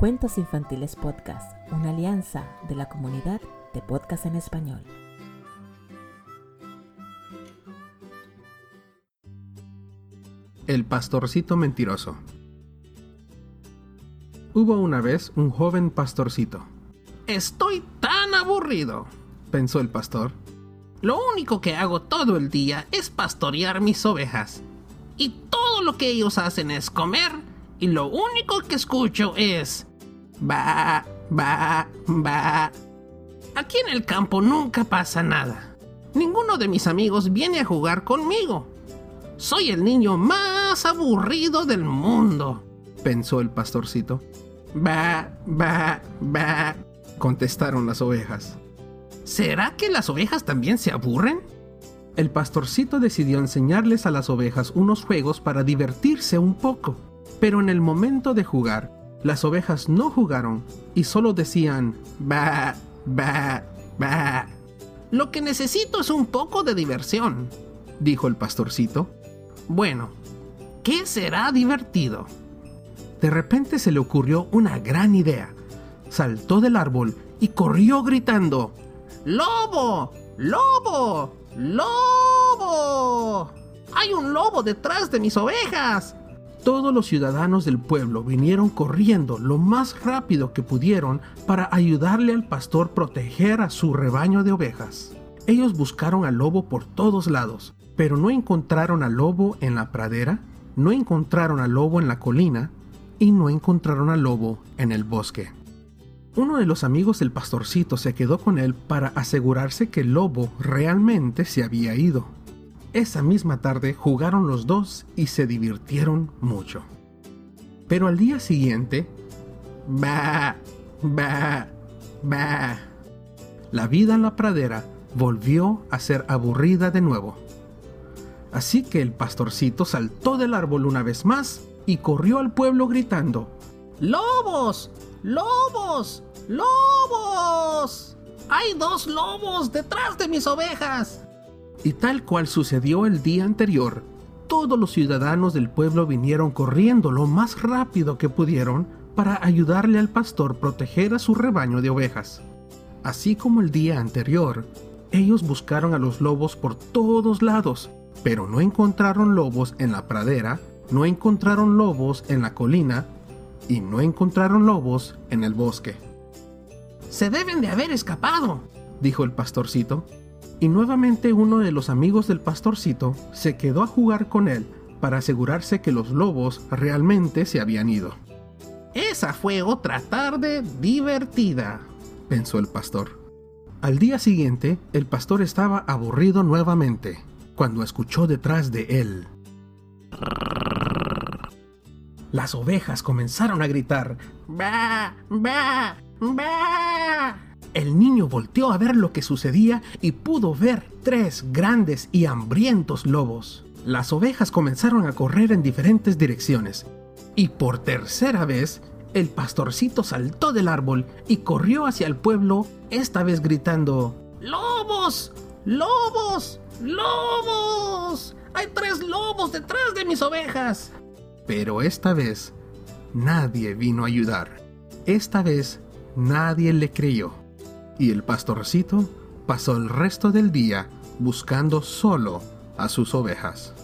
Cuentos Infantiles Podcast, una alianza de la comunidad de podcast en español. El pastorcito mentiroso. Hubo una vez un joven pastorcito. Estoy tan aburrido, pensó el pastor. Lo único que hago todo el día es pastorear mis ovejas. Y todo lo que ellos hacen es comer. Y lo único que escucho es... Va, va, va. Aquí en el campo nunca pasa nada. Ninguno de mis amigos viene a jugar conmigo. Soy el niño más aburrido del mundo, pensó el pastorcito. Va, va, va, contestaron las ovejas. ¿Será que las ovejas también se aburren? El pastorcito decidió enseñarles a las ovejas unos juegos para divertirse un poco. Pero en el momento de jugar, las ovejas no jugaron y solo decían ba, ba, ba. Lo que necesito es un poco de diversión, dijo el pastorcito. Bueno, ¿qué será divertido? De repente se le ocurrió una gran idea. Saltó del árbol y corrió gritando ¡Lobo! ¡Lobo! ¡Lobo! ¡Hay un lobo detrás de mis ovejas! Todos los ciudadanos del pueblo vinieron corriendo lo más rápido que pudieron para ayudarle al pastor proteger a su rebaño de ovejas. Ellos buscaron al lobo por todos lados, pero no encontraron al lobo en la pradera, no encontraron al lobo en la colina y no encontraron al lobo en el bosque. Uno de los amigos del pastorcito se quedó con él para asegurarse que el lobo realmente se había ido. Esa misma tarde jugaron los dos y se divirtieron mucho. Pero al día siguiente, ba, ba, ba, la vida en la pradera volvió a ser aburrida de nuevo. Así que el pastorcito saltó del árbol una vez más y corrió al pueblo gritando, ¡Lobos! ¡Lobos! ¡Lobos! ¡Hay dos lobos detrás de mis ovejas! Y tal cual sucedió el día anterior, todos los ciudadanos del pueblo vinieron corriendo lo más rápido que pudieron para ayudarle al pastor proteger a su rebaño de ovejas. Así como el día anterior, ellos buscaron a los lobos por todos lados, pero no encontraron lobos en la pradera, no encontraron lobos en la colina y no encontraron lobos en el bosque. Se deben de haber escapado, dijo el pastorcito. Y nuevamente uno de los amigos del pastorcito se quedó a jugar con él para asegurarse que los lobos realmente se habían ido. Esa fue otra tarde divertida, pensó el pastor. Al día siguiente, el pastor estaba aburrido nuevamente, cuando escuchó detrás de él. Las ovejas comenzaron a gritar. ¡Ba! ¡Ba! ¡Ba! El niño volteó a ver lo que sucedía y pudo ver tres grandes y hambrientos lobos. Las ovejas comenzaron a correr en diferentes direcciones. Y por tercera vez, el pastorcito saltó del árbol y corrió hacia el pueblo, esta vez gritando, ¡Lobos! ¡Lobos! ¡Lobos! ¡Hay tres lobos detrás de mis ovejas! Pero esta vez nadie vino a ayudar. Esta vez nadie le creyó. Y el pastorcito pasó el resto del día buscando solo a sus ovejas.